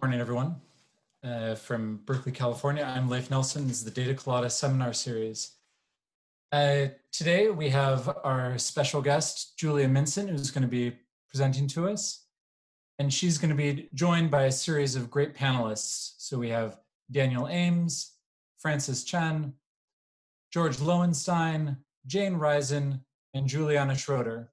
Good morning, everyone. Uh, from Berkeley, California, I'm Leif Nelson. This is the Data Colada seminar series. Uh, today we have our special guest, Julia Minson, who's going to be presenting to us. And she's going to be joined by a series of great panelists. So we have Daniel Ames, Frances Chen, George Loewenstein, Jane Risen, and Juliana Schroeder.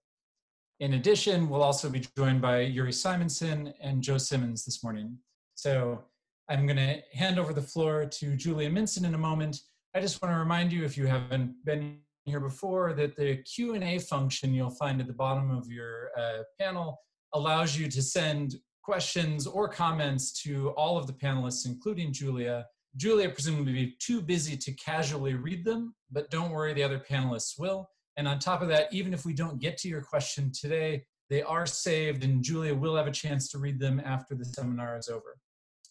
In addition, we'll also be joined by Uri Simonsohn and Joe Simmons this morning. So I'm going to hand over the floor to Julia Minson in a moment. I just want to remind you, if you haven't been here before, that the Q&A function you'll find at the bottom of your uh, panel allows you to send questions or comments to all of the panelists, including Julia. Julia presumably be too busy to casually read them, but don't worry, the other panelists will. And on top of that, even if we don't get to your question today, they are saved and Julia will have a chance to read them after the seminar is over.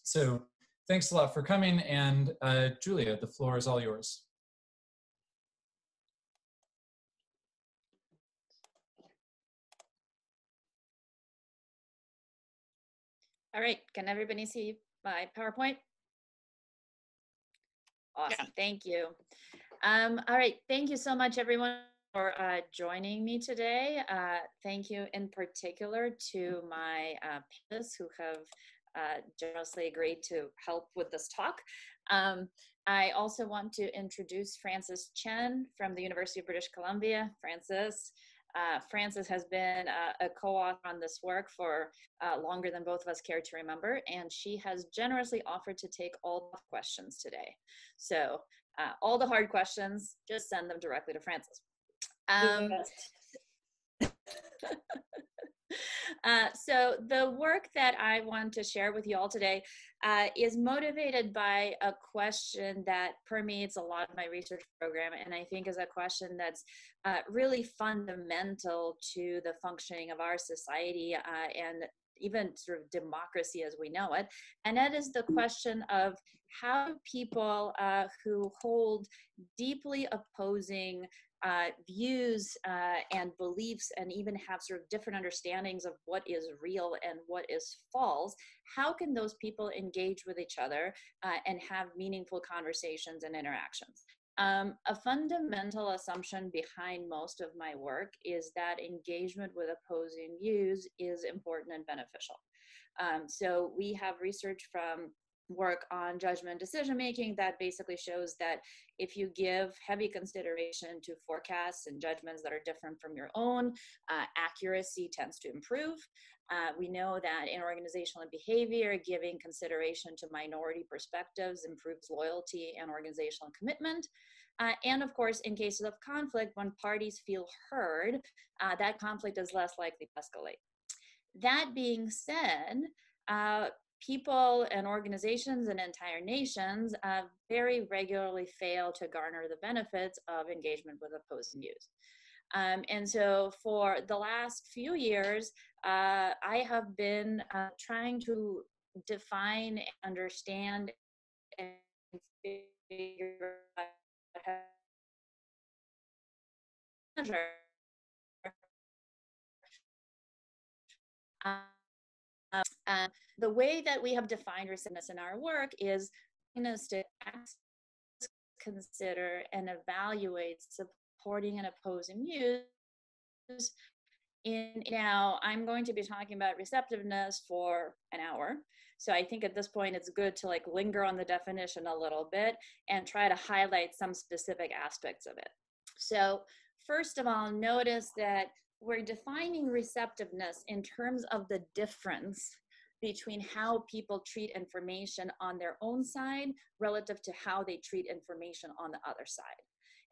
So thanks a lot for coming. And uh, Julia, the floor is all yours. All right, can everybody see my PowerPoint? Awesome, yeah. thank you. Um, all right, thank you so much everyone for uh, joining me today. Uh, thank you in particular to my uh, panelists who have uh, generously agreed to help with this talk. Um, I also want to introduce Frances Chen from the University of British Columbia. Frances. Uh, Frances has been a, a co-author on this work for uh, longer than both of us care to remember, and she has generously offered to take all the questions today. So uh, all the hard questions, just send them directly to Frances. Um, Uh, so the work that I want to share with you all today uh, is motivated by a question that permeates a lot of my research program, and I think is a question that's uh, really fundamental to the functioning of our society uh, and even sort of democracy as we know it. And that is the question of how people uh, who hold deeply opposing uh, views uh, and beliefs and even have sort of different understandings of what is real and what is false, how can those people engage with each other uh, and have meaningful conversations and interactions? Um, a fundamental assumption behind most of my work is that engagement with opposing views is important and beneficial. Um, so we have research from work on judgment decision making that basically shows that if you give heavy consideration to forecasts and judgments that are different from your own, uh, accuracy tends to improve. Uh, we know that in organizational behavior, giving consideration to minority perspectives improves loyalty and organizational commitment. Uh, and of course, in cases of conflict, when parties feel heard, uh, that conflict is less likely to escalate. That being said, uh, people and organizations and entire nations uh, very regularly fail to garner the benefits of engagement with opposing views. Um, and so for the last few years, uh, I have been uh, trying to define, understand, and figure out how to measure um, uh, the way that we have defined receptiveness in our work is to consider, and evaluate supporting and opposing views. In now, I'm going to be talking about receptiveness for an hour. So I think at this point it's good to like linger on the definition a little bit and try to highlight some specific aspects of it. So first of all, notice that we're defining receptiveness in terms of the difference between how people treat information on their own side relative to how they treat information on the other side.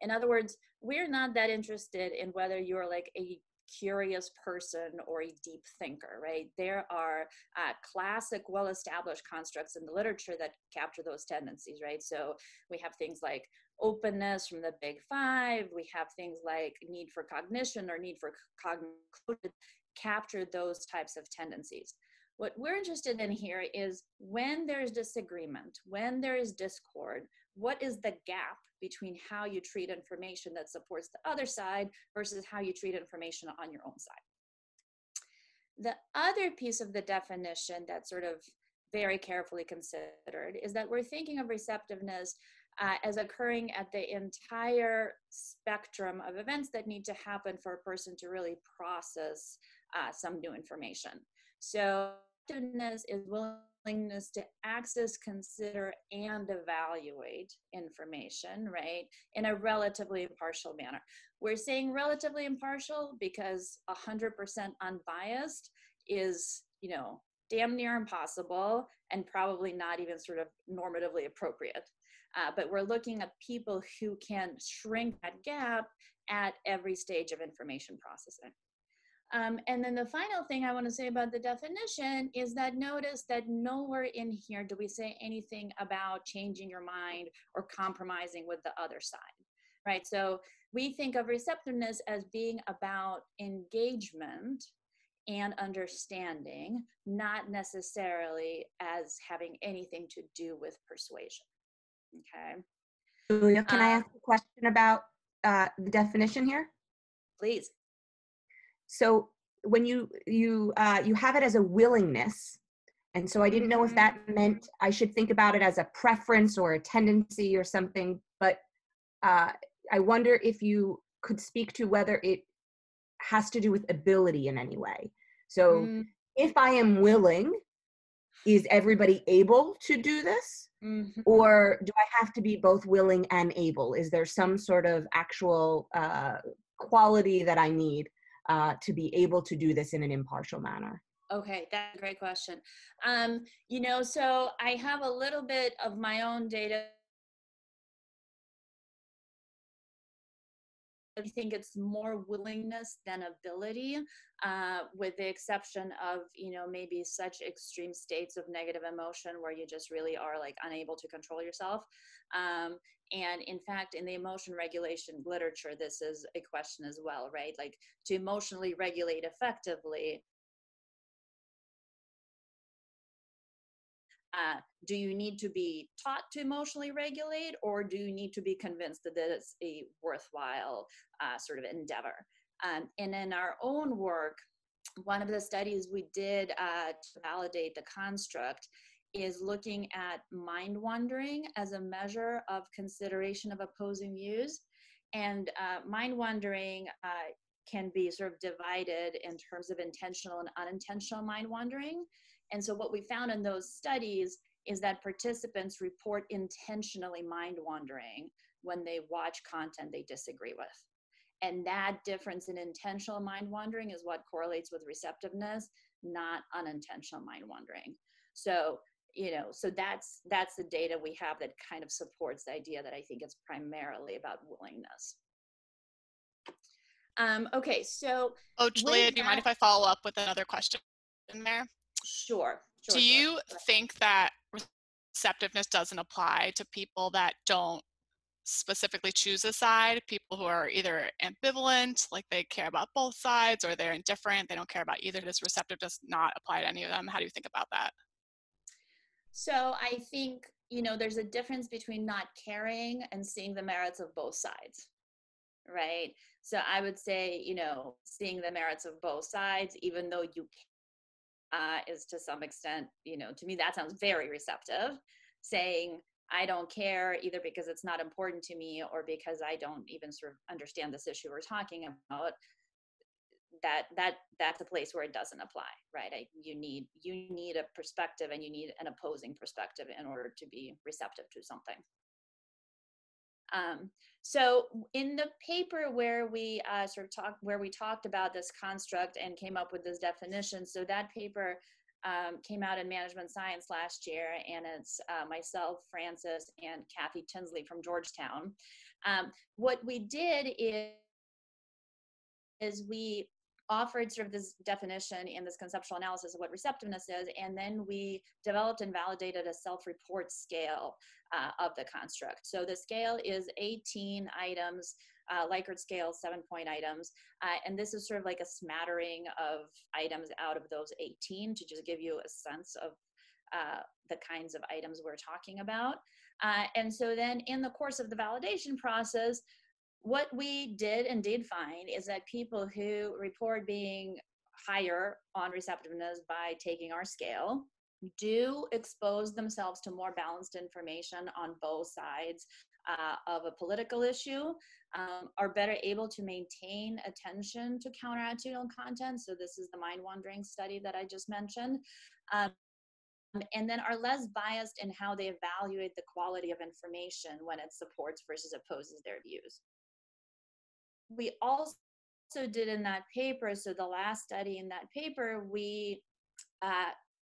In other words, we're not that interested in whether you're like a curious person or a deep thinker, right? There are uh, classic, well established constructs in the literature that capture those tendencies, right? So we have things like openness from the big five, we have things like need for cognition or need for cognition, capture those types of tendencies. What we're interested in here is when there's disagreement, when there is discord, what is the gap between how you treat information that supports the other side versus how you treat information on your own side? The other piece of the definition that sort of very carefully considered is that we're thinking of receptiveness uh, as occurring at the entire spectrum of events that need to happen for a person to really process uh, some new information. So, receptiveness is willingness to access, consider, and evaluate information, right, in a relatively impartial manner. We're saying relatively impartial because 100% unbiased is, you know, damn near impossible and probably not even sort of normatively appropriate. Uh, but we're looking at people who can shrink that gap at every stage of information processing. Um, and then the final thing I want to say about the definition is that notice that nowhere in here do we say anything about changing your mind or compromising with the other side, right? So we think of receptiveness as being about engagement and understanding, not necessarily as having anything to do with persuasion. Okay. Julia, can I um, ask a question about uh, the definition here? Please. So when you you uh, you have it as a willingness, and so I didn't know if that mm-hmm. meant I should think about it as a preference or a tendency or something. But uh, I wonder if you could speak to whether it has to do with ability in any way. So mm. if I am willing, is everybody able to do this? Mm-hmm. Or do I have to be both willing and able? Is there some sort of actual uh, quality that I need uh, to be able to do this in an impartial manner? Okay, that's a great question. Um, you know, so I have a little bit of my own data I think it's more willingness than ability, uh, with the exception of, you know, maybe such extreme states of negative emotion where you just really are like unable to control yourself. Um, and in fact, in the emotion regulation literature, this is a question as well, right? Like to emotionally regulate effectively, Uh, do you need to be taught to emotionally regulate or do you need to be convinced that it's a worthwhile uh, sort of endeavor um, and in our own work one of the studies we did uh, to validate the construct is looking at mind wandering as a measure of consideration of opposing views and uh, mind wandering uh, can be sort of divided in terms of intentional and unintentional mind wandering and so, what we found in those studies is that participants report intentionally mind wandering when they watch content they disagree with. And that difference in intentional mind wandering is what correlates with receptiveness, not unintentional mind wandering. So, you know, so that's that's the data we have that kind of supports the idea that I think it's primarily about willingness. Um, okay, so oh, Julia, do you mind if I follow up with another question in there? Sure. sure Do you sure. think that receptiveness doesn't apply to people that don't specifically choose a side, people who are either ambivalent, like they care about both sides, or they're indifferent, they don't care about either. Does receptive does not apply to any of them? How do you think about that? So I think, you know, there's a difference between not caring and seeing the merits of both sides, right? So I would say, you know, seeing the merits of both sides, even though you uh, is to some extent, you know, to me that sounds very receptive, saying, I don't care either because it's not important to me or because I don't even sort of understand this issue we're talking about. That that that's a place where it doesn't apply, right? I, you need you need a perspective and you need an opposing perspective in order to be receptive to something. Um, so in the paper where we uh, sort of talked, where we talked about this construct and came up with this definition, so that paper um, came out in Management Science last year, and it's uh, myself, Frances, and Kathy Tinsley from Georgetown. Um, what we did is, is we offered sort of this definition and this conceptual analysis of what receptiveness is, and then we developed and validated a self-report scale uh, of the construct. So the scale is 18 items, uh, Likert scale, seven point items. Uh, and this is sort of like a smattering of items out of those 18 to just give you a sense of uh, the kinds of items we're talking about. Uh, and so then in the course of the validation process, what we did and did find is that people who report being higher on receptiveness by taking our scale do expose themselves to more balanced information on both sides uh, of a political issue um, are better able to maintain attention to counterattitudinal content. So this is the mind wandering study that I just mentioned. Um, and then are less biased in how they evaluate the quality of information when it supports versus opposes their views. We also did in that paper, so the last study in that paper, we uh,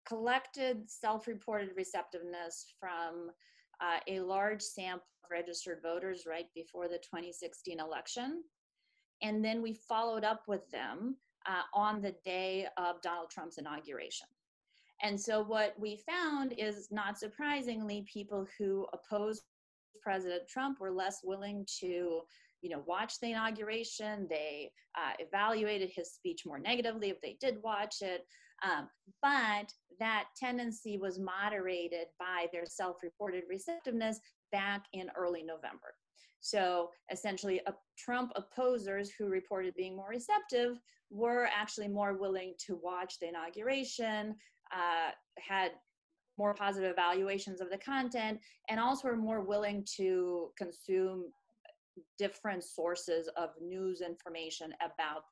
collected self-reported receptiveness from uh, a large sample of registered voters right before the 2016 election. And then we followed up with them uh, on the day of Donald Trump's inauguration. And so what we found is not surprisingly, people who opposed President Trump were less willing to you know watch the inauguration. They uh, evaluated his speech more negatively if they did watch it. Um, but that tendency was moderated by their self-reported receptiveness back in early november. So essentially uh, trump opposers who reported being more receptive were actually more willing to watch the inauguration uh, had more positive evaluations of the content and also were more willing to consume different sources of news information about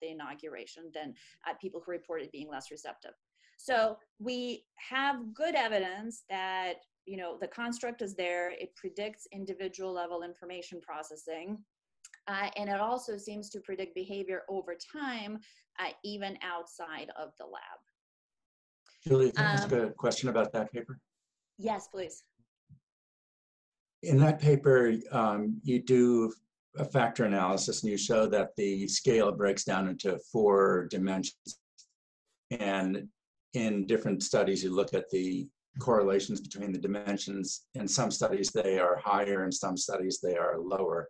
the inauguration than uh, people who reported being less receptive. So we have good evidence that you know the construct is there. It predicts individual level information processing. Uh, and it also seems to predict behavior over time, uh, even outside of the lab. Julie, can I ask um, a question about that paper? Yes, please. In that paper, um, you do a factor analysis and you show that the scale breaks down into four dimensions. And in different studies, you look at the correlations between the dimensions. In some studies, they are higher, in some studies, they are lower.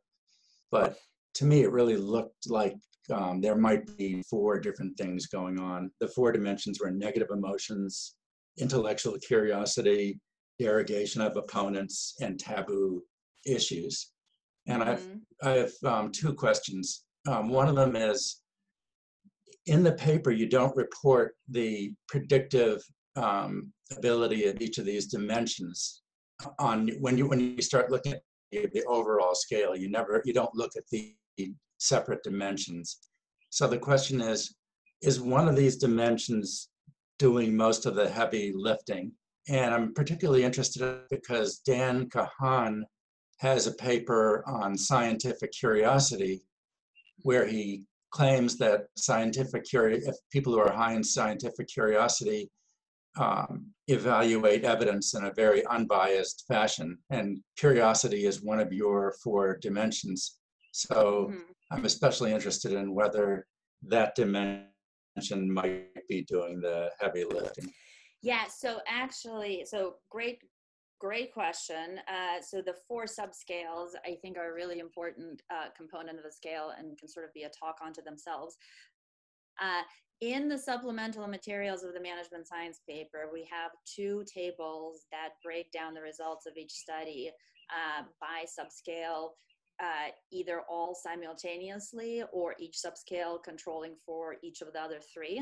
But to me, it really looked like um, there might be four different things going on. The four dimensions were negative emotions, intellectual curiosity, derogation of opponents, and taboo issues. And mm-hmm. I've, I have um, two questions. Um, one of them is in the paper, you don't report the predictive um, ability of each of these dimensions on when you when you start looking at the, the overall scale. You never you don't look at the separate dimensions. So the question is, is one of these dimensions doing most of the heavy lifting? And I'm particularly interested because Dan Kahan has a paper on scientific curiosity where he claims that scientific curiosity, if people who are high in scientific curiosity um, evaluate evidence in a very unbiased fashion. And curiosity is one of your four dimensions. So mm-hmm. I'm especially interested in whether that dimension might be doing the heavy lifting. Yeah, so actually, so great, great question. Uh, so the four subscales, I think, are a really important uh, component of the scale and can sort of be a talk onto themselves. Uh, in the supplemental materials of the management science paper, we have two tables that break down the results of each study uh, by subscale uh, either all simultaneously or each subscale controlling for each of the other three.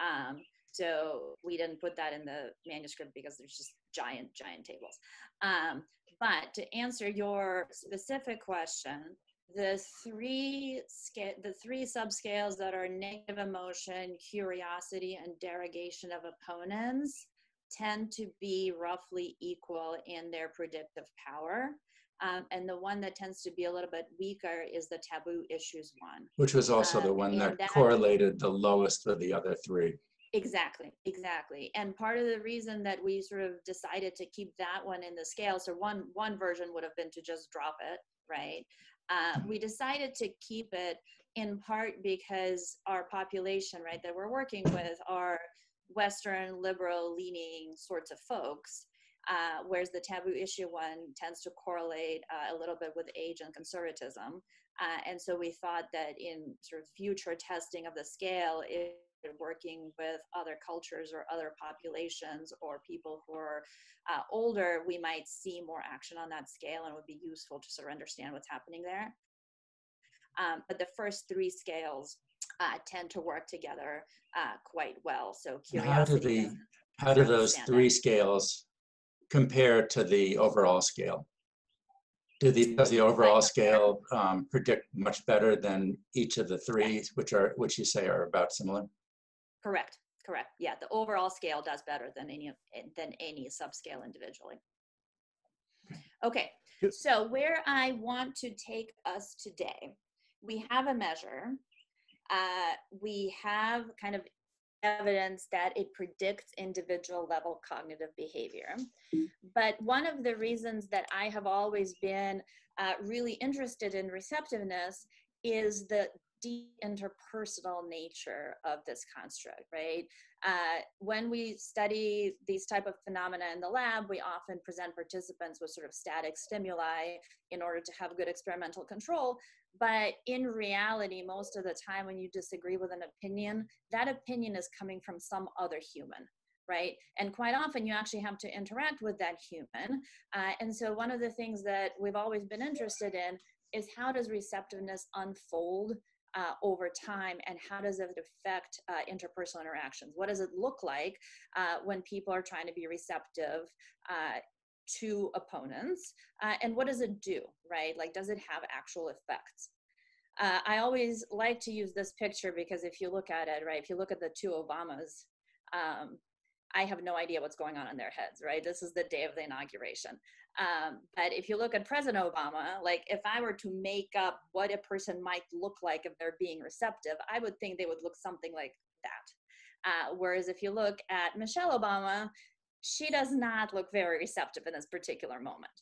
Um, so we didn't put that in the manuscript because there's just giant, giant tables. Um, but to answer your specific question, the three scale, the three subscales that are negative emotion, curiosity, and derogation of opponents tend to be roughly equal in their predictive power. Um, and the one that tends to be a little bit weaker is the taboo issues one. Which was also um, the one that, that correlated the lowest of the other three. Exactly, exactly. And part of the reason that we sort of decided to keep that one in the scale, so one one version would have been to just drop it, right? Uh, we decided to keep it in part because our population, right, that we're working with are Western liberal leaning sorts of folks. Uh, whereas the taboo issue one tends to correlate uh, a little bit with age and conservatism. Uh, and so we thought that in sort of future testing of the scale, if working with other cultures or other populations or people who are uh, older, we might see more action on that scale and it would be useful to sort of understand what's happening there. Um, but the first three scales uh, tend to work together uh, quite well. So curiosity. How do the How do those three that. scales compare to the overall scale? Do the, does the overall scale um, predict much better than each of the three, which are, which you say are about similar? Correct, correct. Yeah, the overall scale does better than any, eh, than any subscale individually. Okay, so where I want to take us today, we have a measure. Uh, we have kind of evidence that it predicts individual level cognitive behavior. But one of the reasons that I have always been uh, really interested in receptiveness is the deep interpersonal nature of this construct, right? Uh, when we study these type of phenomena in the lab, we often present participants with sort of static stimuli in order to have good experimental control. But in reality, most of the time when you disagree with an opinion, that opinion is coming from some other human, right? And quite often you actually have to interact with that human. Uh, and so one of the things that we've always been interested in is how does receptiveness unfold uh, over time and how does it affect uh, interpersonal interactions? What does it look like uh, when people are trying to be receptive uh, to opponents? Uh, and what does it do, right? Like, does it have actual effects? Uh, I always like to use this picture because if you look at it, right, if you look at the two Obamas, um, I have no idea what's going on in their heads, right? This is the day of the inauguration. Um, but if you look at President Obama, like if I were to make up what a person might look like if they're being receptive, I would think they would look something like that. Uh, whereas if you look at Michelle Obama, she does not look very receptive in this particular moment.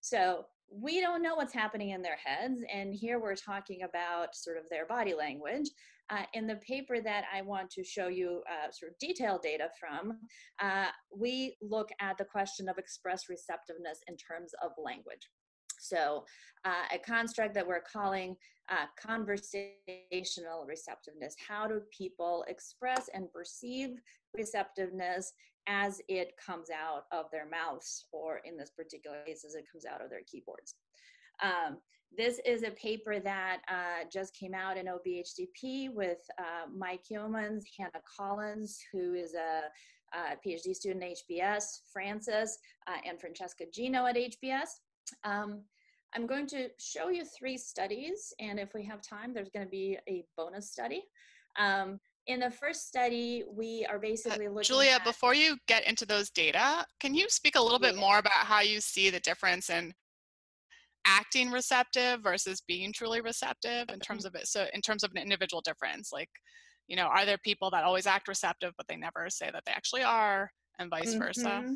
So we don't know what's happening in their heads. And here we're talking about sort of their body language. Uh, in the paper that I want to show you uh, sort of detailed data from, uh, we look at the question of express receptiveness in terms of language. So, uh, a construct that we're calling uh, conversational receptiveness. How do people express and perceive receptiveness as it comes out of their mouths, or in this particular case, as it comes out of their keyboards? Um, this is a paper that uh, just came out in OBHDP with uh, Mike Yeomans, Hannah Collins, who is a, a PhD student at HBS, Frances, uh, and Francesca Gino at HBS. Um, I'm going to show you three studies, and if we have time, there's going to be a bonus study. Um, in the first study, we are uh, basically looking Julia, before you get into those data, can you speak a little bit more about how you see the difference in acting receptive versus being truly receptive in terms mm-hmm. of it? So, in terms of an individual difference, like, you know, are there people that always act receptive but they never say that they actually are, and vice versa? Mm-hmm.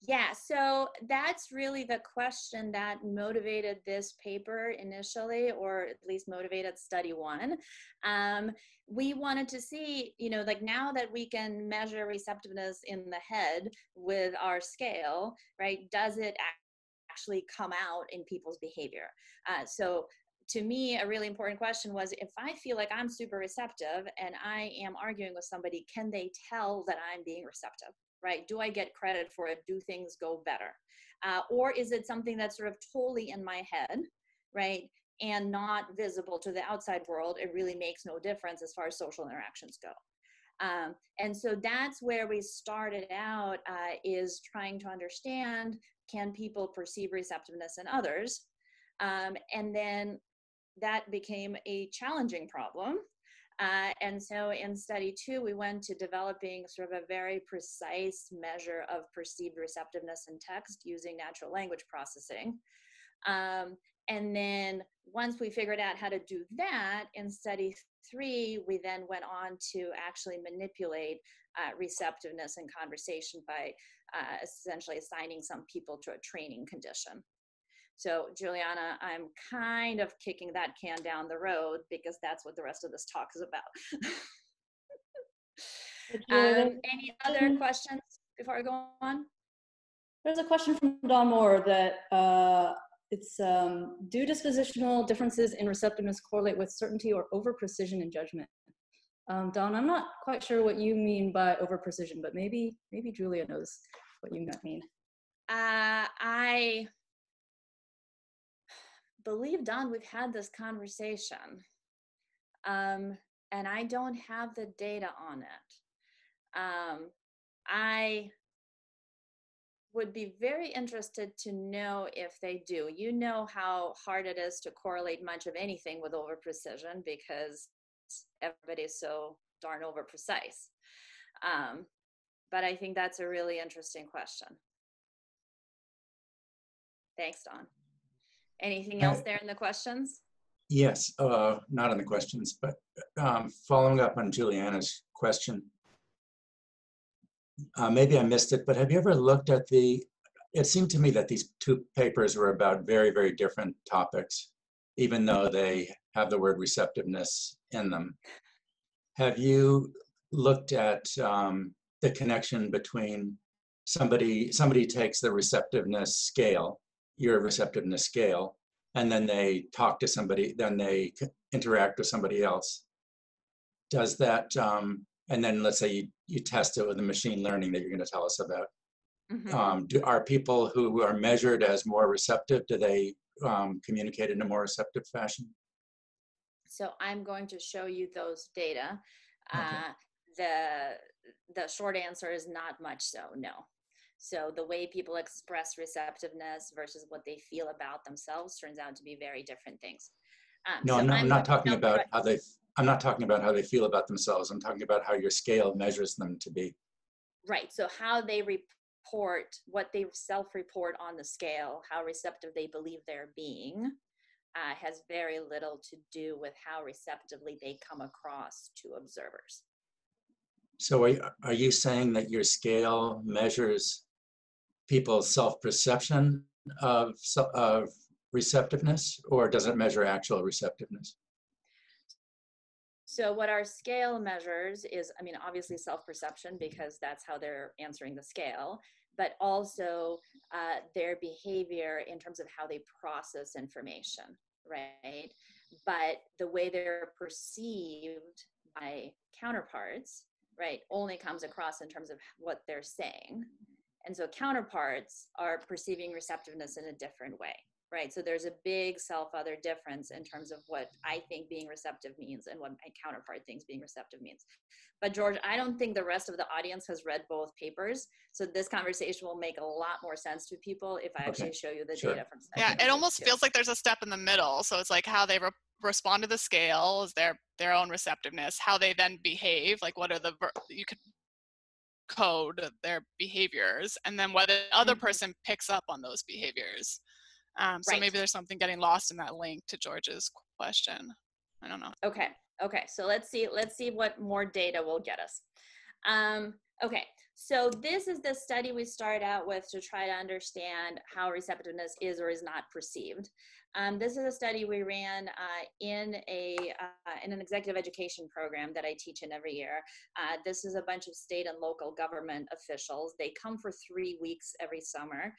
Yeah, so that's really the question that motivated this paper initially, or at least motivated study one. Um, we wanted to see, you know, like now that we can measure receptiveness in the head with our scale, right, does it actually come out in people's behavior? Uh, so to me, a really important question was if I feel like I'm super receptive and I am arguing with somebody, can they tell that I'm being receptive? Right? Do I get credit for it? Do things go better? Uh, or is it something that's sort of totally in my head, right? And not visible to the outside world? It really makes no difference as far as social interactions go. Um, and so that's where we started out uh, is trying to understand can people perceive receptiveness in others? Um, and then that became a challenging problem uh, and so in study two, we went to developing sort of a very precise measure of perceived receptiveness in text using natural language processing. Um, and then once we figured out how to do that in study three, we then went on to actually manipulate uh, receptiveness in conversation by uh, essentially assigning some people to a training condition. So, Juliana, I'm kind of kicking that can down the road because that's what the rest of this talk is about. Um, any other questions before I go on? There's a question from Don Moore that uh, it's um, do dispositional differences in receptiveness correlate with certainty or over precision in judgment? Um, Don, I'm not quite sure what you mean by over precision, but maybe maybe Julia knows what you mean. Uh, I believe, Don, we've had this conversation. Um, and I don't have the data on it. Um, I would be very interested to know if they do. You know how hard it is to correlate much of anything with over precision because everybody's so darn over precise. Um, but I think that's a really interesting question. Thanks, Don. Anything else there in the questions? Yes, uh, not on the questions, but um, following up on Juliana's question. Uh, maybe I missed it, but have you ever looked at the, it seemed to me that these two papers were about very, very different topics, even though they have the word receptiveness in them. Have you looked at um, the connection between somebody, somebody takes the receptiveness scale, your receptiveness scale, and then they talk to somebody, then they interact with somebody else. Does that, um, and then let's say you, you test it with the machine learning that you're going to tell us about. Mhm. Um, do, are people who are measured as more receptive, do they um, communicate in a more receptive fashion? So I'm going to show you those data. Okay. Uh, the the short answer is not much so, no. So the way people express receptiveness versus what they feel about themselves turns out to be very different things. Um, No, so I'm not, I'm not talking about how they, I'm not talking about how they feel about themselves. I'm talking about how your scale measures them to be. Right. So how they report, what they self-report on the scale, how receptive they believe they're being, uh, has very little to do with how receptively they come across to observers. So are, are you saying that your scale measures people's self-perception of, of receptiveness, or does it measure actual receptiveness? So what our scale measures is, I mean, obviously self-perception because that's how they're answering the scale, but also uh, their behavior in terms of how they process information, right? But the way they're perceived by counterparts, right, only comes across in terms of what they're saying. And so counterparts are perceiving receptiveness in a different way, right? So there's a big self other difference in terms of what I think being receptive means and what my counterpart thinks being receptive means. But George, I don't think the rest of the audience has read both papers. So this conversation will make a lot more sense to people if I Okay, actually show you the sure. data from Yeah, it almost two. feels like there's a step in the middle. So it's like how they re- respond to the scale is their their own receptiveness. How they then behave, like what are the ver- you could code their behaviors, and then whether the other Mhm. person picks up on those behaviors. Um, so Right. maybe there's something getting lost in that link to George's question. I don't know. Okay. Okay. So let's see. Let's see what more data will get us. Um, okay. So this is the study we started out with to try to understand how receptiveness is or is not perceived. Um, this is a study we ran uh, in a uh, in an executive education program that I teach in every year. Uh, this is a bunch of state and local government officials. They come for three weeks every summer.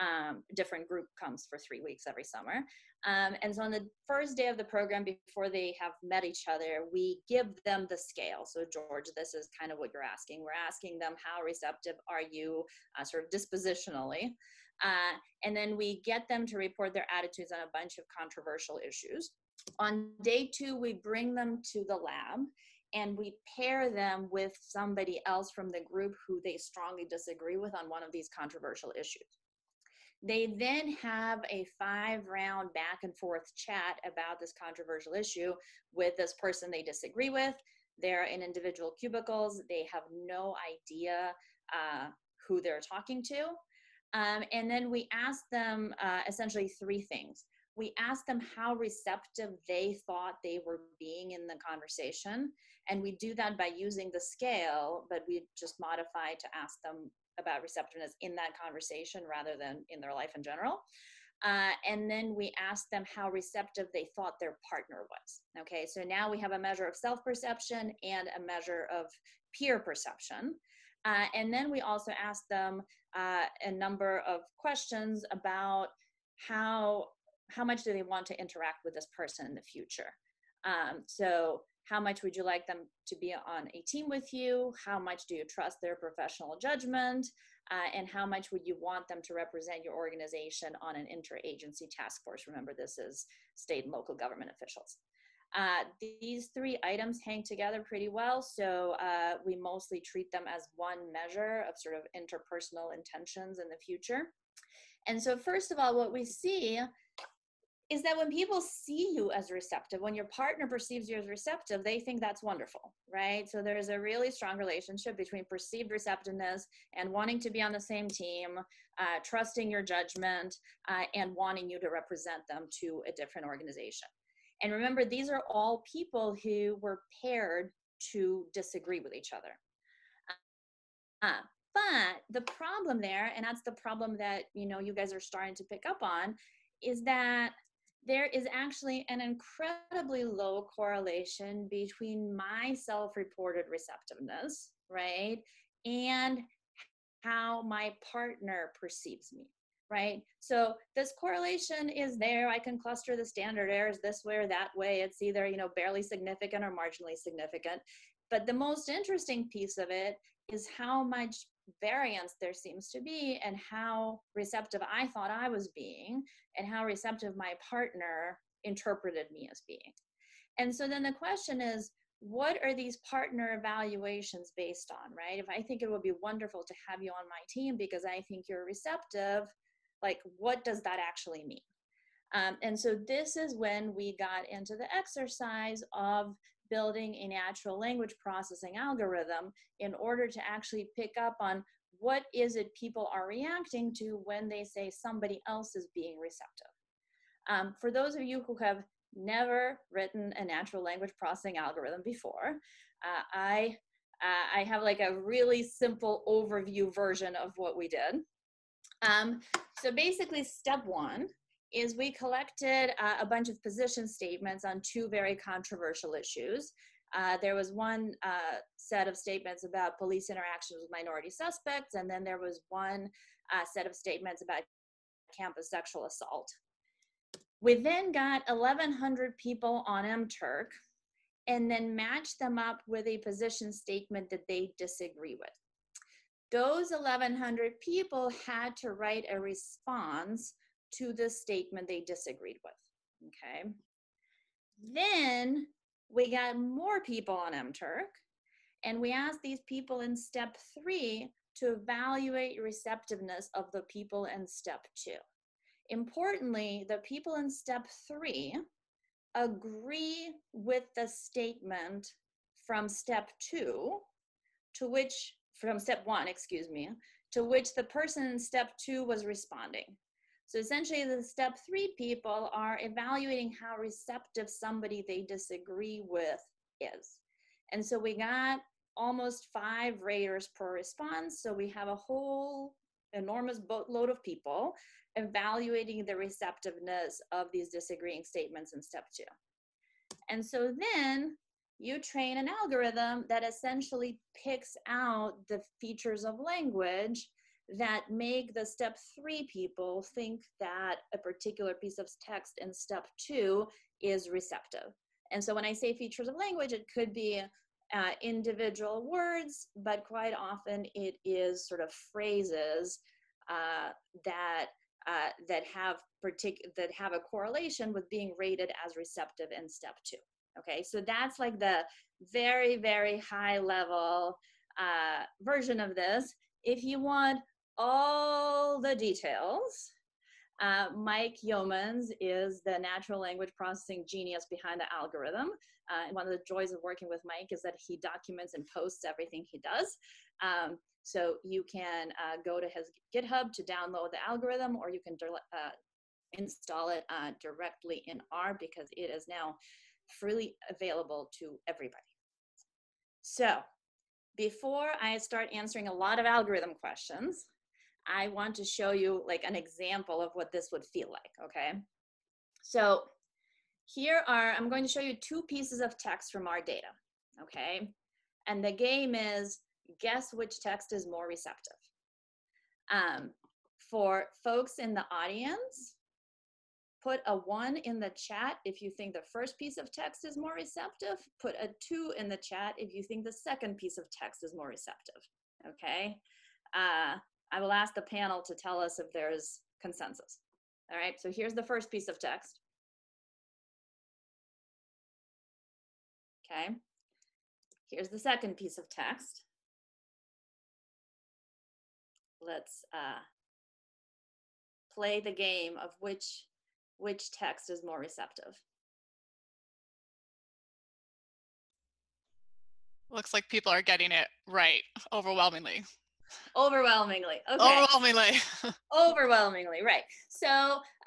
Um, different group comes for three weeks every summer. Um, and so on the first day of the program, before they have met each other, we give them the scale. So George, this is kind of what you're asking. We're asking them how receptive are you, uh, sort of dispositionally, uh, and then we get them to report their attitudes on a bunch of controversial issues. On day two, we bring them to the lab and we pair them with somebody else from the group who they strongly disagree with on one of these controversial issues. They then have a five round back and forth chat about this controversial issue with this person they disagree with. They're in individual cubicles. They have no idea uh, who they're talking to. Um, and then we ask them uh, essentially three things. We ask them how receptive they thought they were being in the conversation. And we do that by using the scale, but we just modify to ask them about receptiveness in that conversation rather than in their life in general. Uh, and then we ask them how receptive they thought their partner was. Okay, so now we have a measure of self perception and a measure of peer perception. Uh, and then we also asked them uh, a number of questions about how how much do they want to interact with this person in the future. Um, so how much would you like them to be on a team with you? How much do you trust their professional judgment? Uh, and how much would you want them to represent your organization on an interagency task force? Remember, this is state and local government officials. Uh, these three items hang together pretty well, so uh, we mostly treat them as one measure of sort of interpersonal intentions in the future. And so, first of all, what we see is that when people see you as receptive, when your partner perceives you as receptive, they think that's wonderful, right? So there's a really strong relationship between perceived receptiveness and wanting to be on the same team, uh, trusting your judgment, uh, and wanting you to represent them to a different organization. And remember, these are all people who were paired to disagree with each other. Uh, but the problem there, and that's the problem that you know you guys are starting to pick up on, is that there is actually an incredibly low correlation between my self reported receptiveness, right, and how my partner perceives me, right? So this correlation is there. I can cluster the standard errors this way or that way. It's either, you know, barely significant or marginally significant. But the most interesting piece of it is how much variance there seems to be and how receptive I thought I was being and how receptive my partner interpreted me as being. And so then the question is, what are these partner evaluations based on, right? If I think it would be wonderful to have you on my team because I think you're receptive, like what does that actually mean? Um, and so this is when we got into the exercise of building a natural language processing algorithm in order to actually pick up on what is it people are reacting to when they say somebody else is being receptive. Um, for those of you who have never written a natural language processing algorithm before, uh, I, uh, I have like a really simple overview version of what we did. Um, so basically step one is we collected uh, a bunch of position statements on two very controversial issues. Uh, there was one uh, set of statements about police interactions with minority suspects, and then there was one uh, set of statements about campus sexual assault. We then got 1,100 people on MTurk and then matched them up with a position statement that they disagree with. Those 1,100 people had to write a response to the statement they disagreed with. Okay. Then we got more people on MTurk, and we asked these people in step three to evaluate receptiveness of the people in step two. Importantly, the people in step three agree with the statement from step two, to which, from step one, excuse me, to which the person in step two was responding. So essentially, the step three people are evaluating how receptive somebody they disagree with is. And so we got almost five raters per response. So we have a whole enormous boatload of people evaluating the receptiveness of these disagreeing statements in step two. And so then you train an algorithm that essentially picks out the features of language that make the step three people think that a particular piece of text in step two is receptive. And so when I say features of language, it could be uh, individual words, but quite often it is sort of phrases uh, that uh, that have partic- that have a correlation with being rated as receptive in step two. Okay, so that's like the very very high level uh, version of this. If you want all the details. Uh, Mike Yeomans is the natural language processing genius behind the algorithm. Uh, one of the joys of working with Mike is that he documents and posts everything he does. Um, so you can uh, go to his GitHub to download the algorithm, or you can uh, install it uh, directly in R because it is now freely available to everybody. So before I start answering a lot of algorithm questions, I want to show you like an example of what this would feel like, okay? So here are, I'm going to show you two pieces of text from our data, okay? And the game is guess which text is more receptive. Um, for folks in the audience, put a one in the chat if you think the first piece of text is more receptive. Put a two in the chat if you think the second piece of text is more receptive, okay? Uh, I will ask the panel to tell us if there's consensus. All right, so here's the first piece of text. Okay. Here's the second piece of text. Let's uh, play the game of which which text is more receptive. Looks like people are getting it right overwhelmingly. Overwhelmingly. Okay. Overwhelmingly. Overwhelmingly, right. So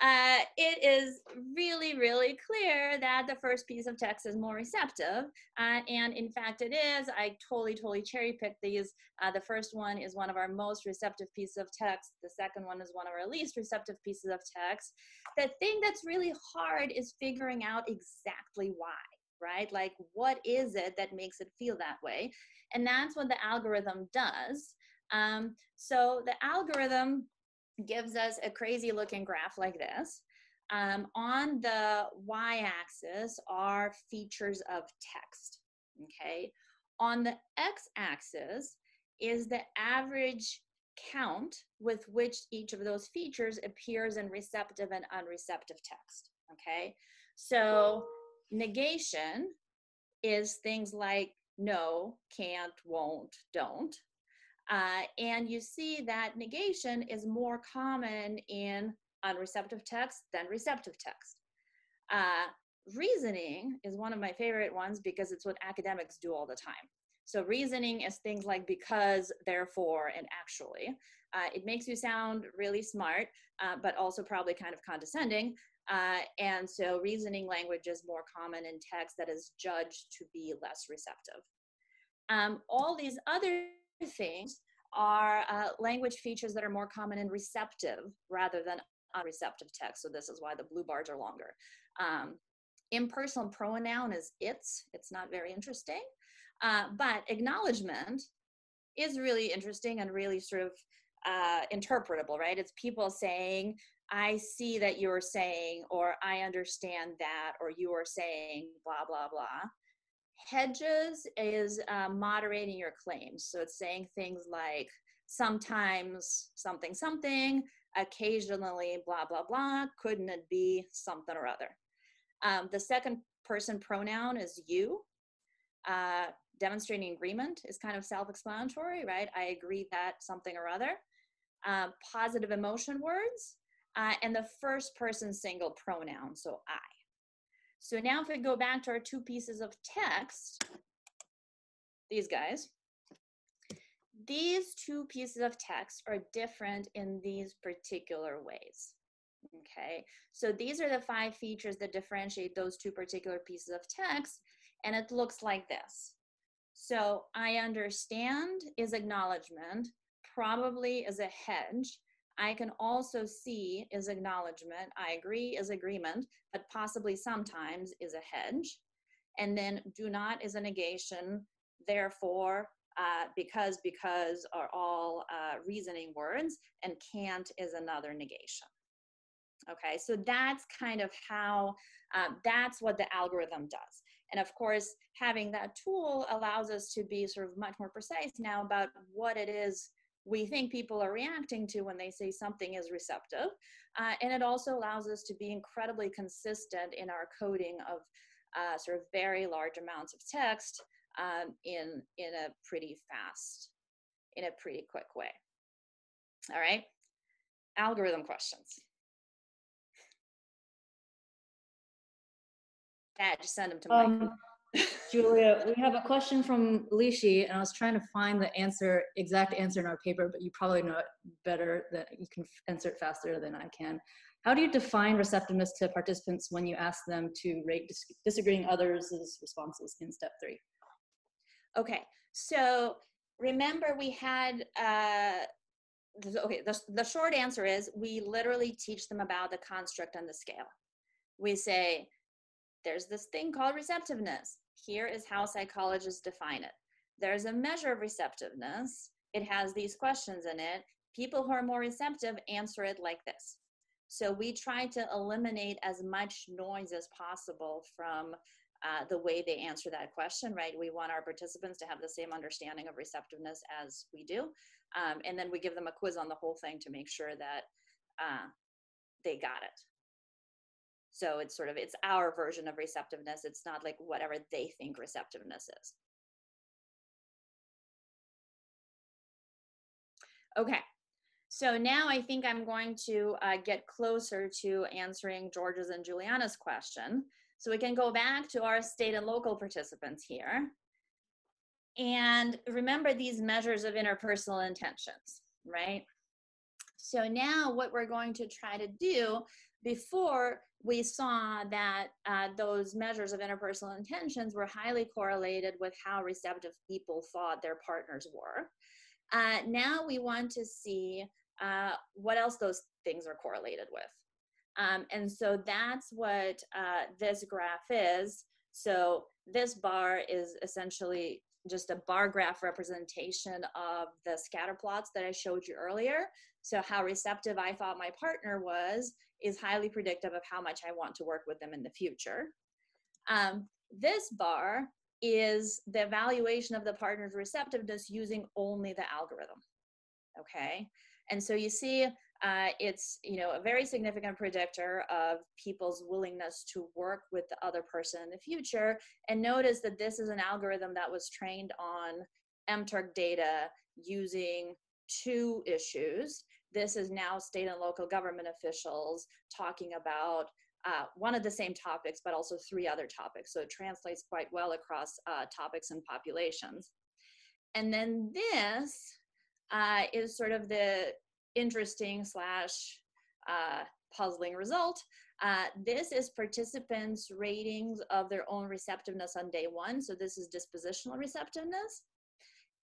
uh, it is really, really clear that the first piece of text is more receptive. Uh, and in fact, it is. I totally, totally cherry picked these. Uh, the first one is one of our most receptive pieces of text. The second one is one of our least receptive pieces of text. The thing that's really hard is figuring out exactly why right? Like, what is it that makes it feel that way? And that's what the algorithm does. Um, so the algorithm gives us a crazy looking graph like this. Um, on the y-axis are features of text, okay? On the x-axis is the average count with which each of those features appears in receptive and unreceptive text, okay? So negation is things like no, can't, won't, don't, uh, and you see that negation is more common in unreceptive text than receptive text. Uh, reasoning is one of my favorite ones because it's what academics do all the time. So reasoning is things like because, therefore, and actually. Uh, it makes you sound really smart, uh, but also probably kind of condescending. Uh, and so reasoning language is more common in text that is judged to be less receptive. Um, all these other things are uh, language features that are more common in receptive rather than unreceptive text. So this is why the blue bars are longer. Um, impersonal pronoun is it's. It's not very interesting. Uh, but acknowledgement is really interesting and really sort of uh, interpretable, right? It's people saying, I see that you're saying, or I understand that, or you are saying, blah, blah, blah. Hedges is uh, moderating your claims. So it's saying things like sometimes something, something, occasionally blah, blah, blah. Couldn't it be something or other? Um, the second person pronoun is you. Uh, demonstrating agreement is kind of self explanatory, right? I agree that something or other. Um, positive emotion words. Uh, and the first person single pronoun, so I. So now if we go back to our two pieces of text, these guys, these two pieces of text are different in these particular ways. Okay, so these are the five features that differentiate those two particular pieces of text, and it looks like this. So I understand is acknowledgement, probably is a hedge, I can also see is acknowledgement. I agree is agreement, but possibly sometimes is a hedge. And then do not is a negation. Therefore, uh, because, because are all uh, reasoning words, and can't is another negation. Okay, so that's kind of how, um, that's what the algorithm does. And of course, having that tool allows us to be sort of much more precise now about what it is we think people are reacting to when they say something is receptive. Uh, and it also allows us to be incredibly consistent in our coding of uh, sort of very large amounts of text um, in, in a pretty fast, in a pretty quick way. All right, algorithm questions. Yeah, just send them to Mike. Julia, we have a question from Lishi, and I was trying to find the answer, exact answer in our paper, but you probably know it better that you can answer it faster than I can. How do you define receptiveness to participants when you ask them to rate dis disagreeing others' responses in step three? Okay, so remember we had, uh, okay, the, the short answer is we literally teach them about the construct and the scale. We say, there's this thing called receptiveness. Here is how psychologists define it. There's a measure of receptiveness. It has these questions in it. People who are more receptive answer it like this. So we try to eliminate as much noise as possible from uh, the way they answer that question, right? We want our participants to have the same understanding of receptiveness as we do. Um, and then we give them a quiz on the whole thing to make sure that uh, they got it. So it's sort of it's our version of receptiveness. It's not like whatever they think receptiveness is. Okay, so now I think I'm going to uh, get closer to answering George's and Juliana's question. So we can go back to our state and local participants here. And remember these measures of interpersonal intentions, right? So now what we're going to try to do before we saw that uh, those measures of interpersonal intentions were highly correlated with how receptive people thought their partners were. Uh, now we want to see uh, what else those things are correlated with. Um, and so that's what uh, this graph is. So this bar is essentially just a bar graph representation of the scatter plots that I showed you earlier. So how receptive I thought my partner was is highly predictive of how much I want to work with them in the future. Um, this bar is the evaluation of the partner's receptiveness using only the algorithm. Okay, and so you see uh, it's you know a very significant predictor of people's willingness to work with the other person in the future. And notice that this is an algorithm that was trained on MTurk data using two issues. This is now state and local government officials talking about uh, one of the same topics, but also three other topics. So it translates quite well across uh, topics and populations. And then this uh, is sort of the interesting slash uh, puzzling result. Uh, this is participants' ratings of their own receptiveness on day one. So this is dispositional receptiveness.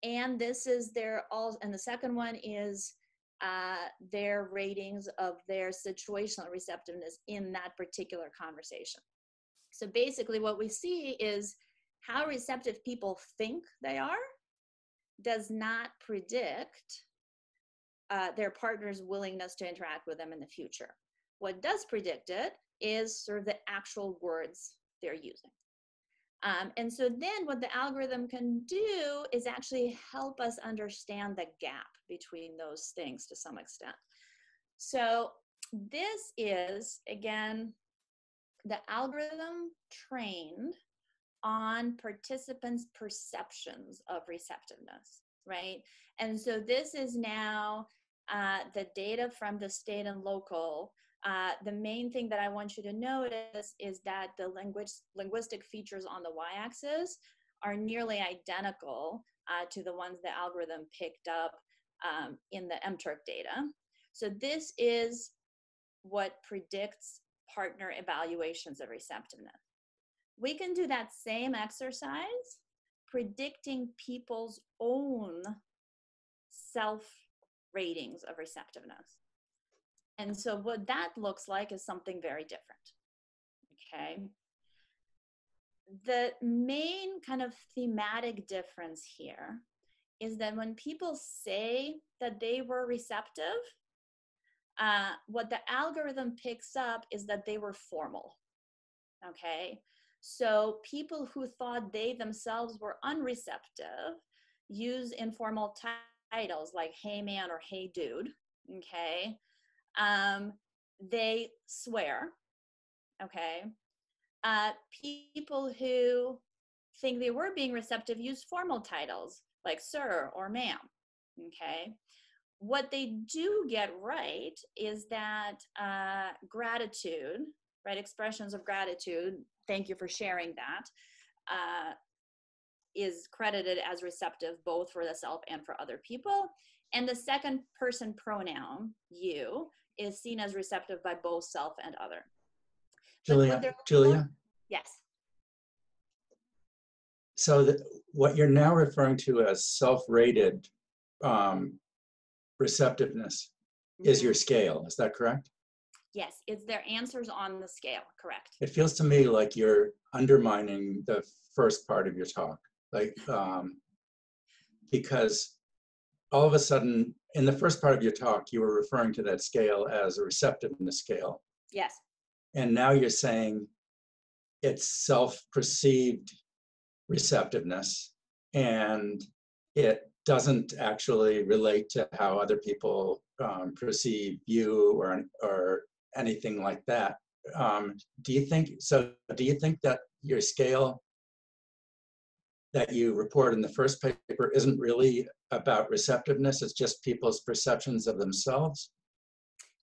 And this is their all, and the second one is uh, their ratings of their situational receptiveness in that particular conversation. So basically, what we see is how receptive people think they are does not predict uh, their partner's willingness to interact with them in the future. What does predict it is sort of the actual words they're using. Um, and so then what the algorithm can do is actually help us understand the gap between those things to some extent. So this is, again, the algorithm trained on participants' perceptions of receptiveness, right? And so this is now uh, the data from the state and local uh, the main thing that I want you to notice is that the language, linguistic features on the y-axis are nearly identical uh, to the ones the algorithm picked up um, in the MTurk data. So this is what predicts partner evaluations of receptiveness. We can do that same exercise predicting people's own self ratings of receptiveness. And so what that looks like is something very different. Okay. The main kind of thematic difference here is that when people say that they were receptive, uh, what the algorithm picks up is that they were formal. Okay. So people who thought they themselves were unreceptive use informal titles like hey man or hey dude. Okay. Um, they swear. Okay. Uh, people who think they were being receptive use formal titles like sir or ma'am. Okay. What they do get right is that uh, gratitude, right? Expressions of gratitude, thank you for sharing that, uh, is credited as receptive both for the self and for other people. And the second person pronoun, you, is seen as receptive by both self and other. Julia, Julia? Yes. So that what you're now referring to as self-rated um, receptiveness is your Mhm. scale, is that correct? Yes, it's their answers on the scale, correct. It feels to me like you're undermining the first part of your talk, like, um, because all of a sudden, in the first part of your talk, you were referring to that scale as a receptiveness scale. Yes, And now you're saying it's self-perceived receptiveness and it doesn't actually relate to how other people um, perceive you or, or anything like that. um, do you think, so do you think that your scale that you report in the first paper isn't really about receptiveness, it's just people's perceptions of themselves?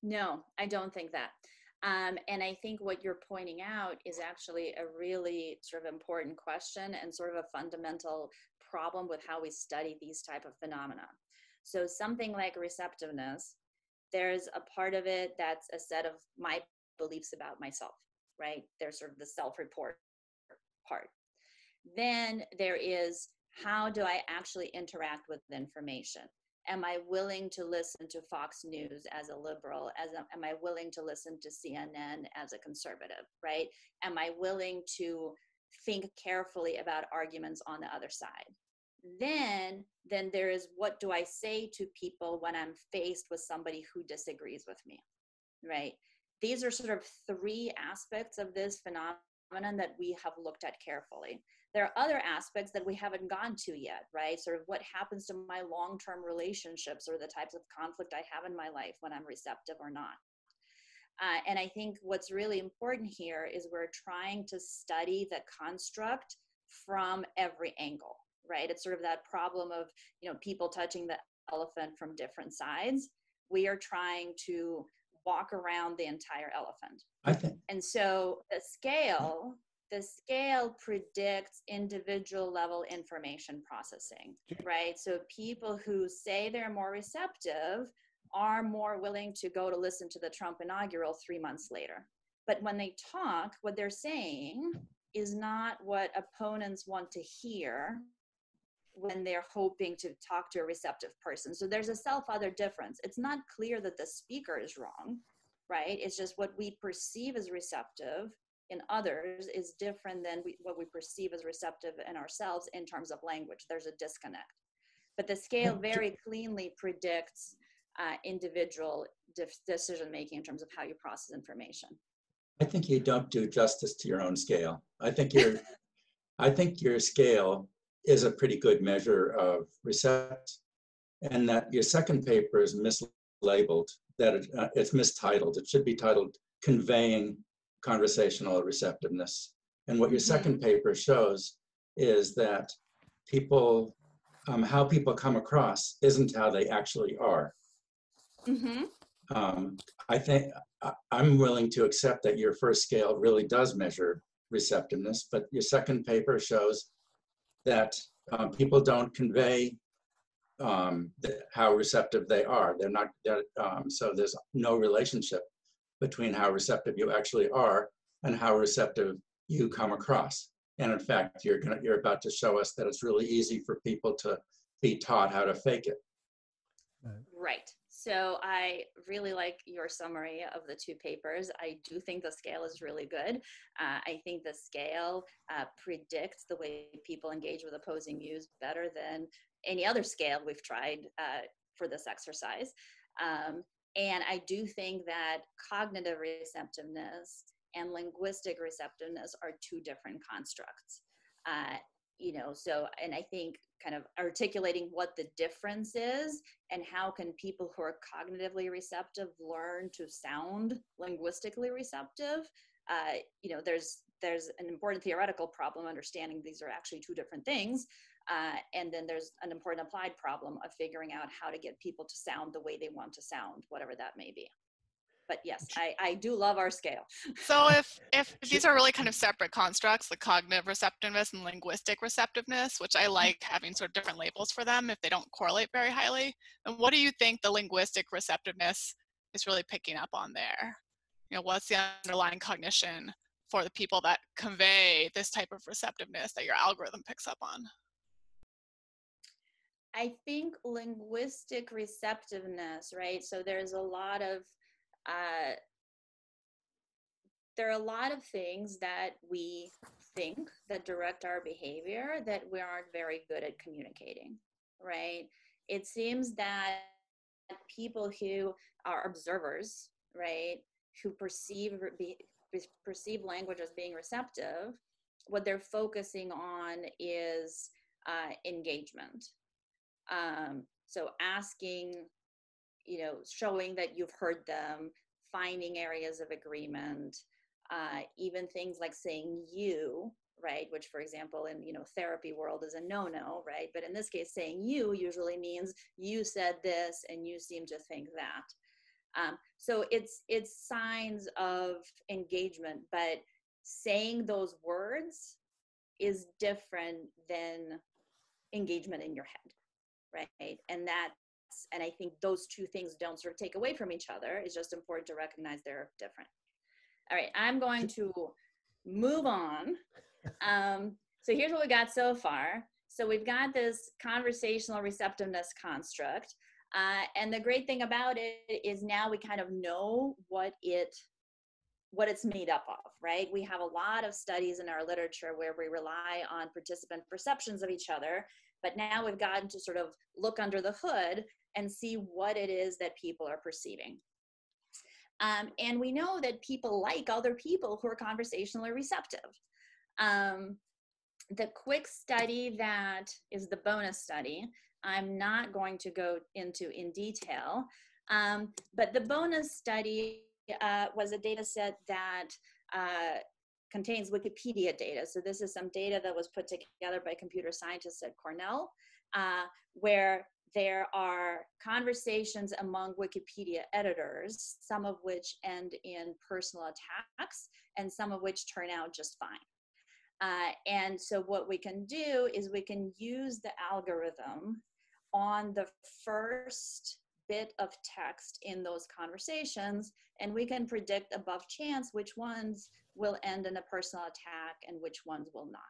No, I don't think that. Um, and I think what you're pointing out is actually a really sort of important question and sort of a fundamental problem with how we study these type of phenomena. So something like receptiveness, there's a part of it that's a set of my beliefs about myself, right? There's sort of the self-report part. Then there is how do I actually interact with information? Am I willing to listen to Fox News as a liberal? As a, am I willing to listen to CNN as a conservative? Right? Am I willing to think carefully about arguments on the other side? Then, then there is what do I say to people when I'm faced with somebody who disagrees with me? Right? These are sort of three aspects of this phenomenon that we have looked at carefully there are other aspects that we haven't gone to yet, right? Sort of what happens to my long term relationships or the types of conflict I have in my life when I'm receptive or not. Uh, and I think what's really important here is we're trying to study the construct from every angle, right? It's sort of that problem of, you know, people touching the elephant from different sides. We are trying to walk around the entire elephant. I think. And so the scale the scale predicts individual level information processing, right? So people who say they're more receptive are more willing to go to listen to the Trump inaugural three months later. But when they talk, what they're saying is not what opponents want to hear when they're hoping to talk to a receptive person. So there's a self other difference. It's not clear that the speaker is wrong, right? It's just what we perceive as receptive in others is different than we, what we perceive as receptive in ourselves in terms of language. There's a disconnect. But the scale very cleanly predicts uh, individual decision making in terms of how you process information. I think you don't do justice to your own scale. I think your, I think your scale is a pretty good measure of receptivity, and that your second paper is mislabeled. That it, uh, it's mistitled. It should be titled "Conveying conversational receptiveness. And what your mm-hmm. second paper shows is that people, um, how people come across isn't how they actually are. Mm-hmm. Um, I think I'm willing to accept that your first scale really does measure receptiveness, but your second paper shows that um, people don't convey um, the, how receptive they are. They're not, they're, um, so there's no relationship between how receptive you actually are and how receptive you come across. And in fact, you're gonna, you're about to show us that it's really easy for people to be taught how to fake it. Right. So I really like your summary of the two papers. I do think the scale is really good. Uh, I think the scale uh, predicts the way people engage with opposing views better than any other scale we've tried uh, for this exercise. Um, and I do think that cognitive receptiveness and linguistic receptiveness are two different constructs. Uh, you know, so, and I think kind of articulating what the difference is and how can people who are cognitively receptive learn to sound linguistically receptive. Uh, you know, there's there's an important theoretical problem understanding these are actually two different things uh, and then there's an important applied problem of figuring out how to get people to sound the way they want to sound, whatever that may be. But yes, I, I do love our scale. So if, if these are really kind of separate constructs, the cognitive receptiveness and linguistic receptiveness, which I like having sort of different labels for them if they don't correlate very highly, and what do you think the linguistic receptiveness is really picking up on there? You know, what's the underlying cognition for the people that convey this type of receptiveness that your algorithm picks up on? I think linguistic receptiveness, right? So there's a lot of uh, there are a lot of things that we think that direct our behavior that we aren't very good at communicating, right? It seems that people who are observers, right, who perceive be, perceive language as being receptive, what they're focusing on is uh, engagement, um, so asking, you know, showing that you've heard them, finding areas of agreement, uh, even things like saying you, right? Which, for example, in you know therapy world is a no-no, right? But in this case, saying you usually means you said this and you seem to think that. Um, so it's it's signs of engagement, but saying those words is different than engagement in your head, right? And that's and I think those two things don't sort of take away from each other. It's just important to recognize they're different. All right, I'm going to move on. Um, so here's what we got so far. So we've got this conversational receptiveness construct. Uh, and the great thing about it is now we kind of know what it what it's made up of, right? We have a lot of studies in our literature where we rely on participant perceptions of each other, but now we've gotten to sort of look under the hood and see what it is that people are perceiving. Um, and we know that people like other people who are conversationally receptive. Um, the quick study that is the bonus study, I'm not going to go into in detail, um, but the bonus study uh, was a data set that uh, contains Wikipedia data. So this is some data that was put together by computer scientists at Cornell, uh, where there are conversations among Wikipedia editors, some of which end in personal attacks and some of which turn out just fine. Uh, and so what we can do is we can use the algorithm on the first bit of text in those conversations and we can predict above chance which ones will end in a personal attack and which ones will not.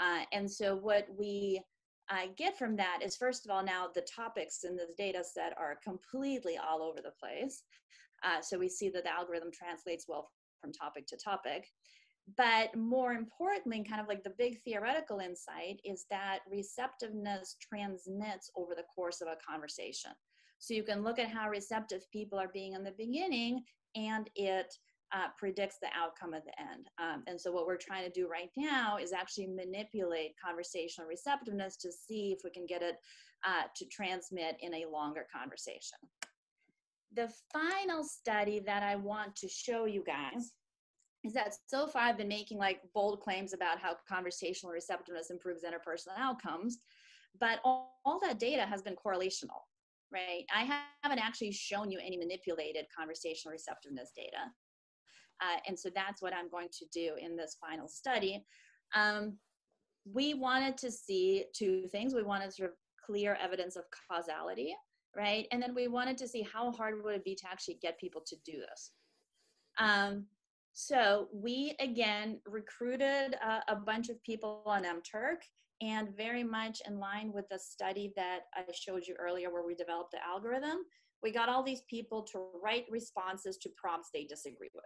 Uh, and so what we I get from that is first of all, now the topics in this data set are completely all over the place. Uh, so we see that the algorithm translates well from topic to topic. But more importantly, kind of like the big theoretical insight is that receptiveness transmits over the course of a conversation. So you can look at how receptive people are being in the beginning and it uh, predicts the outcome at the end. Um, and so what we're trying to do right now is actually manipulate conversational receptiveness to see if we can get it uh, to transmit in a longer conversation. The final study that I want to show you guys is that so far I've been making like bold claims about how conversational receptiveness improves interpersonal outcomes, but all, all that data has been correlational, right? I haven't actually shown you any manipulated conversational receptiveness data. Uh, and so that's what I'm going to do in this final study. Um, we wanted to see two things. We wanted sort of clear evidence of causality, right? And then we wanted to see how hard would it be to actually get people to do this. Um, so we again recruited uh, a bunch of people on MTurk and very much in line with the study that I showed you earlier where we developed the algorithm, we got all these people to write responses to prompts they disagree with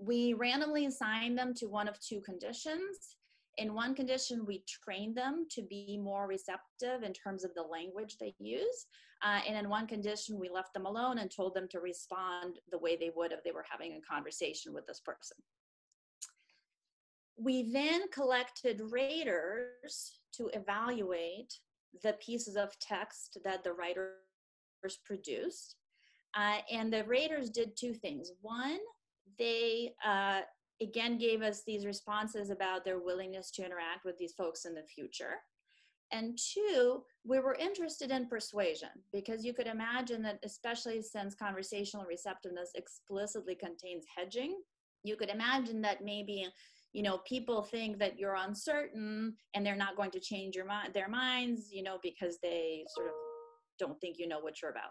we randomly assigned them to one of two conditions. In one condition, we trained them to be more receptive in terms of the language they use. Uh, and in one condition, we left them alone and told them to respond the way they would if they were having a conversation with this person. We then collected raters to evaluate the pieces of text that the writers produced. Uh, and the raters did two things. One, they uh, again gave us these responses about their willingness to interact with these folks in the future. And two, we were interested in persuasion because you could imagine that, especially since conversational receptiveness explicitly contains hedging, you could imagine that maybe you know people think that you're uncertain and they're not going to change your mind their minds you know because they sort of don't think you know what you're about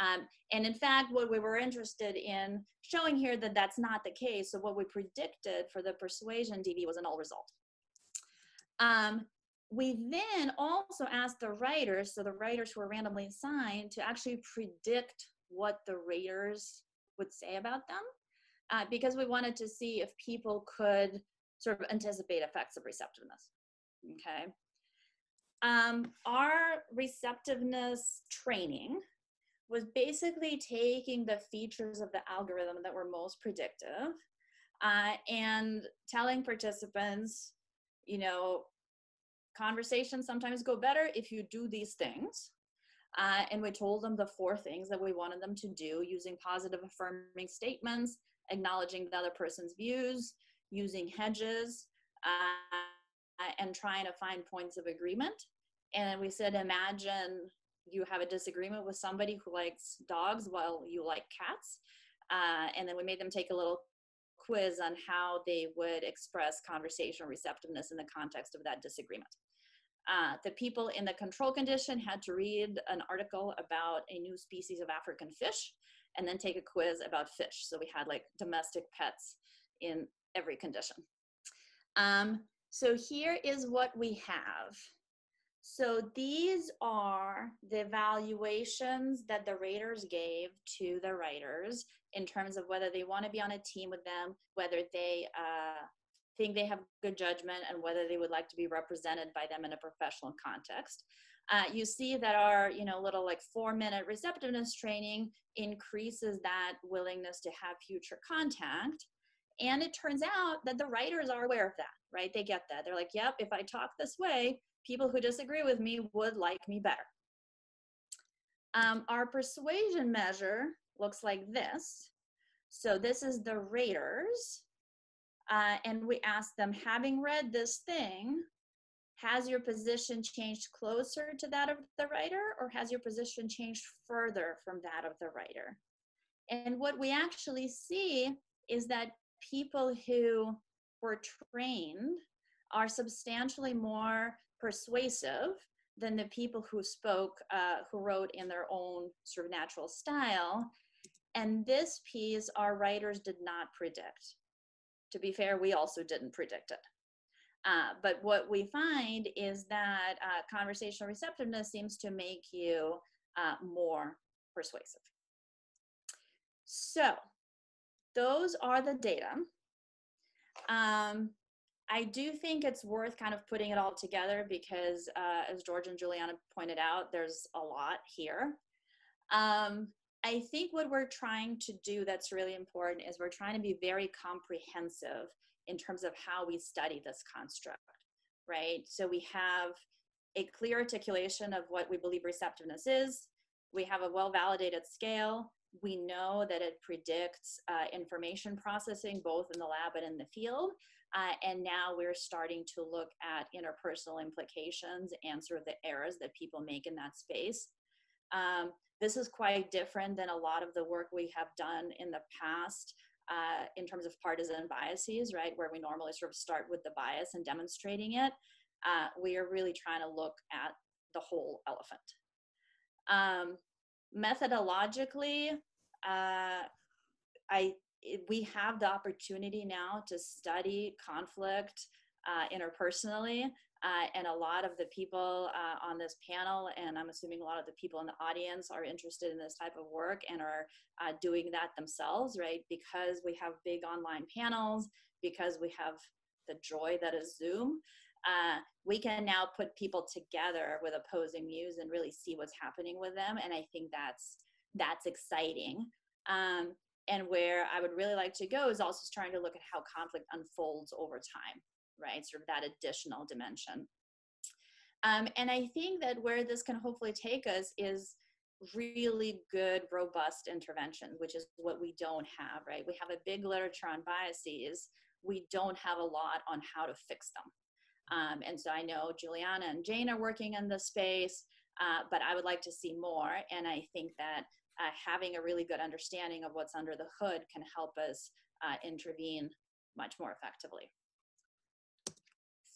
um, and in fact, what we were interested in showing here that that's not the case. So what we predicted for the persuasion DV was a null result. Um, we then also asked the writers, so the writers who were randomly assigned, to actually predict what the raters would say about them, uh, because we wanted to see if people could sort of anticipate effects of receptiveness. Okay. Um, our receptiveness training was basically taking the features of the algorithm that were most predictive uh, and telling participants, you know, conversations sometimes go better if you do these things. Uh, and we told them the four things that we wanted them to do using positive affirming statements, acknowledging the other person's views, using hedges, uh, and trying to find points of agreement. And we said, imagine you have a disagreement with somebody who likes dogs while you like cats. Uh, and then we made them take a little quiz on how they would express conversational receptiveness in the context of that disagreement. Uh, the people in the control condition had to read an article about a new species of African fish and then take a quiz about fish. So we had like domestic pets in every condition. Um, so here is what we have. So these are the evaluations that the raters gave to the writers in terms of whether they want to be on a team with them, whether they uh, think they have good judgment, and whether they would like to be represented by them in a professional context. Uh, you see that our you know little like four minute receptiveness training increases that willingness to have future contact. And it turns out that the writers are aware of that right? They get that. They're like yep if i talk this way people who disagree with me would like me better um, our persuasion measure looks like this. So this is the raters. Uh, and we ask them, having read this thing, has your position changed closer to that of the writer or has your position changed further from that of the writer? And what we actually see is that people who were trained are substantially more persuasive than the people who spoke, uh, who wrote in their own sort of natural style. And this piece, our writers did not predict. To be fair, we also didn't predict it. Uh, but what we find is that uh, conversational receptiveness seems to make you uh, more persuasive. So, those are the data. Um, I do think it's worth kind of putting it all together because, uh, as George and Juliana pointed out, there's a lot here. Um, I think what we're trying to do that's really important is we're trying to be very comprehensive in terms of how we study this construct, right? So we have a clear articulation of what we believe receptiveness is. We have a well validated scale. We know that it predicts uh, information processing both in the lab and in the field. Uh, and now we're starting to look at interpersonal implications and sort of the errors that people make in that space. Um, this is quite different than a lot of the work we have done in the past uh, in terms of partisan biases, right? Where we normally sort of start with the bias and demonstrating it. Uh, we are really trying to look at the whole elephant. Um, methodologically, uh, I we have the opportunity now to study conflict uh, interpersonally uh, and a lot of the people uh, on this panel, and I'm assuming a lot of the people in the audience are interested in this type of work and are uh, doing that themselves, right? Because we have big online panels, because we have the joy that is Zoom, uh, we can now put people together with opposing views and really see what's happening with them. And I think that's that's exciting. Um, and where I would really like to go is also trying to look at how conflict unfolds over time right? Sort of that additional dimension. Um, and I think that where this can hopefully take us is really good, robust intervention, which is what we don't have, right? We have a big literature on biases. We don't have a lot on how to fix them. Um, and so I know Juliana and Jane are working in this space, uh, but I would like to see more. And I think that uh, having a really good understanding of what's under the hood can help us uh, intervene much more effectively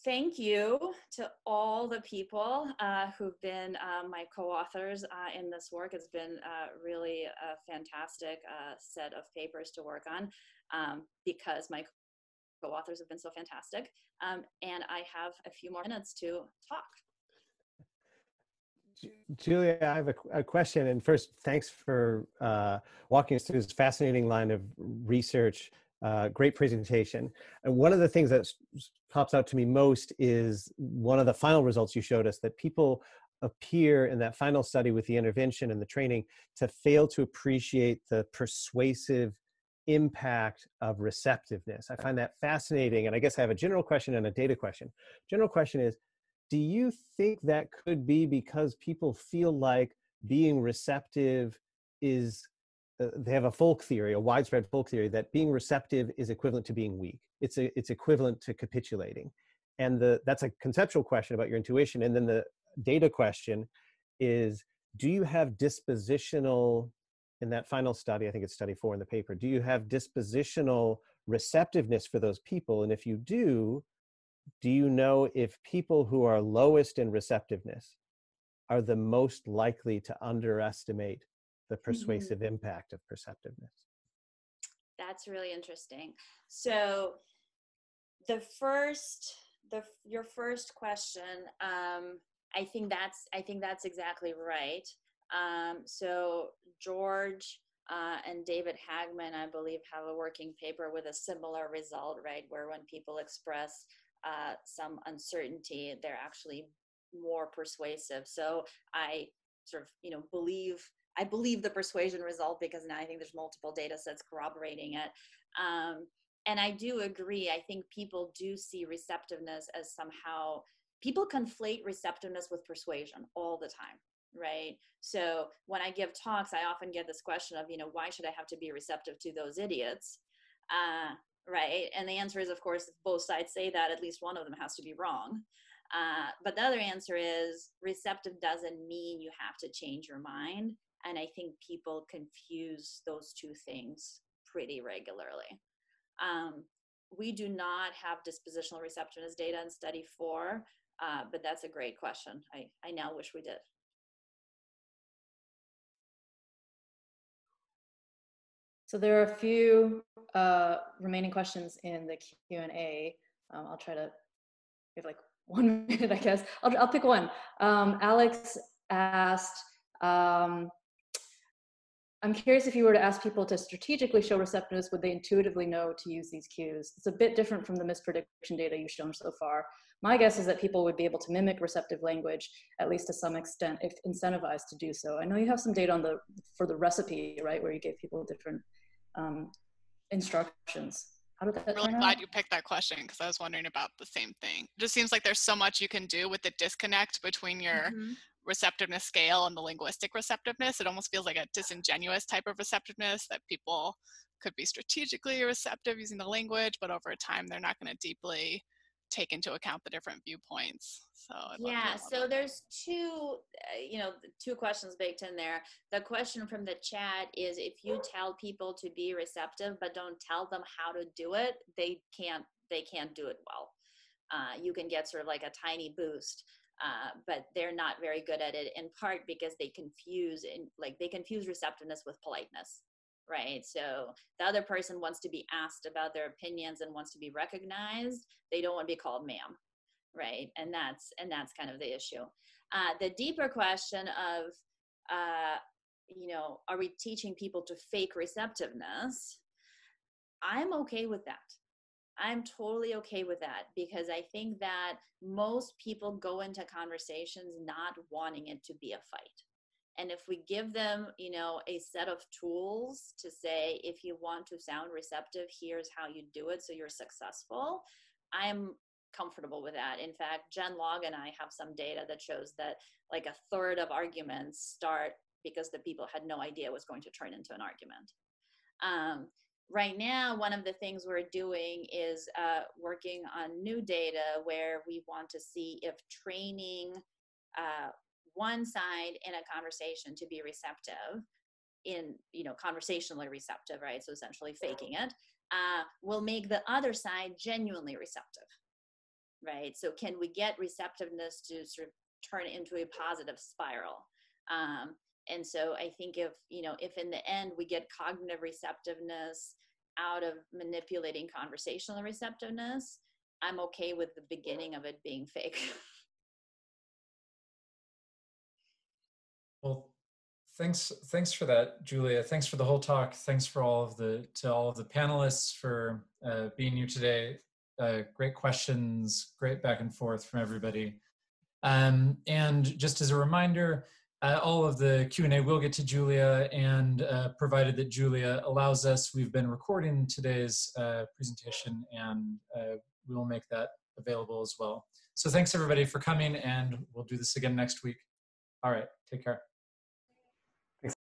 thank you to all the people uh, who've been uh, my co-authors uh, in this work. It's been really a fantastic set of papers to work on um, because my co-authors have been so fantastic. Um, and I have a few more minutes to talk. Julia, I have a, a, question. And first, thanks for uh, walking us through this fascinating line of research uh, great presentation. And one of the things that pops out to me most is one of the final results you showed us that people appear in that final study with the intervention and the training to fail to appreciate the persuasive impact of receptiveness. I find that fascinating. And I guess I have a general question and a data question. General question is Do you think that could be because people feel like being receptive is uh, they have a folk theory, a widespread folk theory that being receptive is equivalent to being weak. It's a, it's equivalent to capitulating, and the that's a conceptual question about your intuition. And then the data question is, do you have dispositional in that final study? I think it's study four in the paper. Do you have dispositional receptiveness for those people? And if you do, do you know if people who are lowest in receptiveness are the most likely to underestimate the Mm-hmm. persuasive impact of perceptiveness? That's really interesting. So the first the your first question um I think that's I think that's exactly right. Um so George uh, and David Hagmann, I believe, have a working paper with a similar result, right? Where when people express uh, some uncertainty, they're actually more persuasive. So I sort of, you know, believe I believe the persuasion result because now I think there's multiple data sets corroborating it. Um, and I do agree. I think people do see receptiveness as somehow people conflate receptiveness with persuasion all the time, right? So when I give talks, I often get this question of, you know, why should I have to be receptive to those idiots? Uh, right? And the answer is, of course, both sides say that, at least one of them has to be wrong. Uh, but the other answer is receptive doesn't mean you have to change your mind. And I think people confuse those two things pretty regularly. Um, we do not have dispositional receptiveness data in study four, uh, but that's a great question. I, I now wish we did. So there are a few uh, remaining questions in the Q and A. Um, I'll try to have like one minute, I guess. I'll, I'll pick one. Um, Alex asked, um, I'm curious if you were to ask people to strategically show receptiveness, would they intuitively know to use these cues? It's a bit different from the misprediction data you've shown so far. My guess is that people would be able to mimic receptive language, at least to some extent, if incentivized to do so. I know you have some data on the for the recipe, right, where you gave people different um, instructions. How did that I'm really glad out? you picked that question because I was wondering about the same thing. It just seems like there's so much you can do with the disconnect between your Mhm. receptiveness scale and the linguistic receptiveness. It almost feels like a disingenuous type of receptiveness that people could be strategically receptive using the language, but over time they're not going to deeply take into account the different viewpoints. So I'd yeah so there's two uh, you know two questions baked in there. The question from the chat is if you tell people to be receptive but don't tell them how to do it they can't they can't do it well. Uh, you can get sort of like a tiny boost uh, but they're not very good at it in part because they confuse in like they confuse receptiveness with politeness right? So the other person wants to be asked about their opinions and wants to be recognized they don't want to be called ma'am right? And that's and that's kind of the issue. Uh, the deeper question of uh, you know are we teaching people to fake receptiveness? I'm okay with that. I'm totally okay with that because i think that most people go into conversations not wanting it to be a fight and if we give them you know a set of tools to say if you want to sound receptive here's how you do it so you're successful i'm comfortable with that. In fact, Jen Logg and I have some data that shows that like a third of arguments start because the people had no idea was going to turn into an argument. Um, right now, one of the things we're doing is uh, working on new data where we want to see if training uh, one side in a conversation to be receptive in you know conversationally receptive right? So essentially faking it uh, will make the other side genuinely receptive right? So can we get receptiveness to sort of turn into a positive spiral? Um, and so i think if you know if in the end we get cognitive receptiveness out of manipulating conversational receptiveness i'm okay with the beginning of it being fake thanks thanks for that, Julia. Thanks for the whole talk. Thanks for all of the to all of the panelists for uh, being here today. Uh, great questions, great back and forth from everybody. Um, and just as a reminder, uh, all of the Q&A will get to Julia and uh, provided that Julia allows us, we've been recording today's uh, presentation and uh, we will make that available as well. So thanks everybody for coming and we'll do this again next week. All right, take care.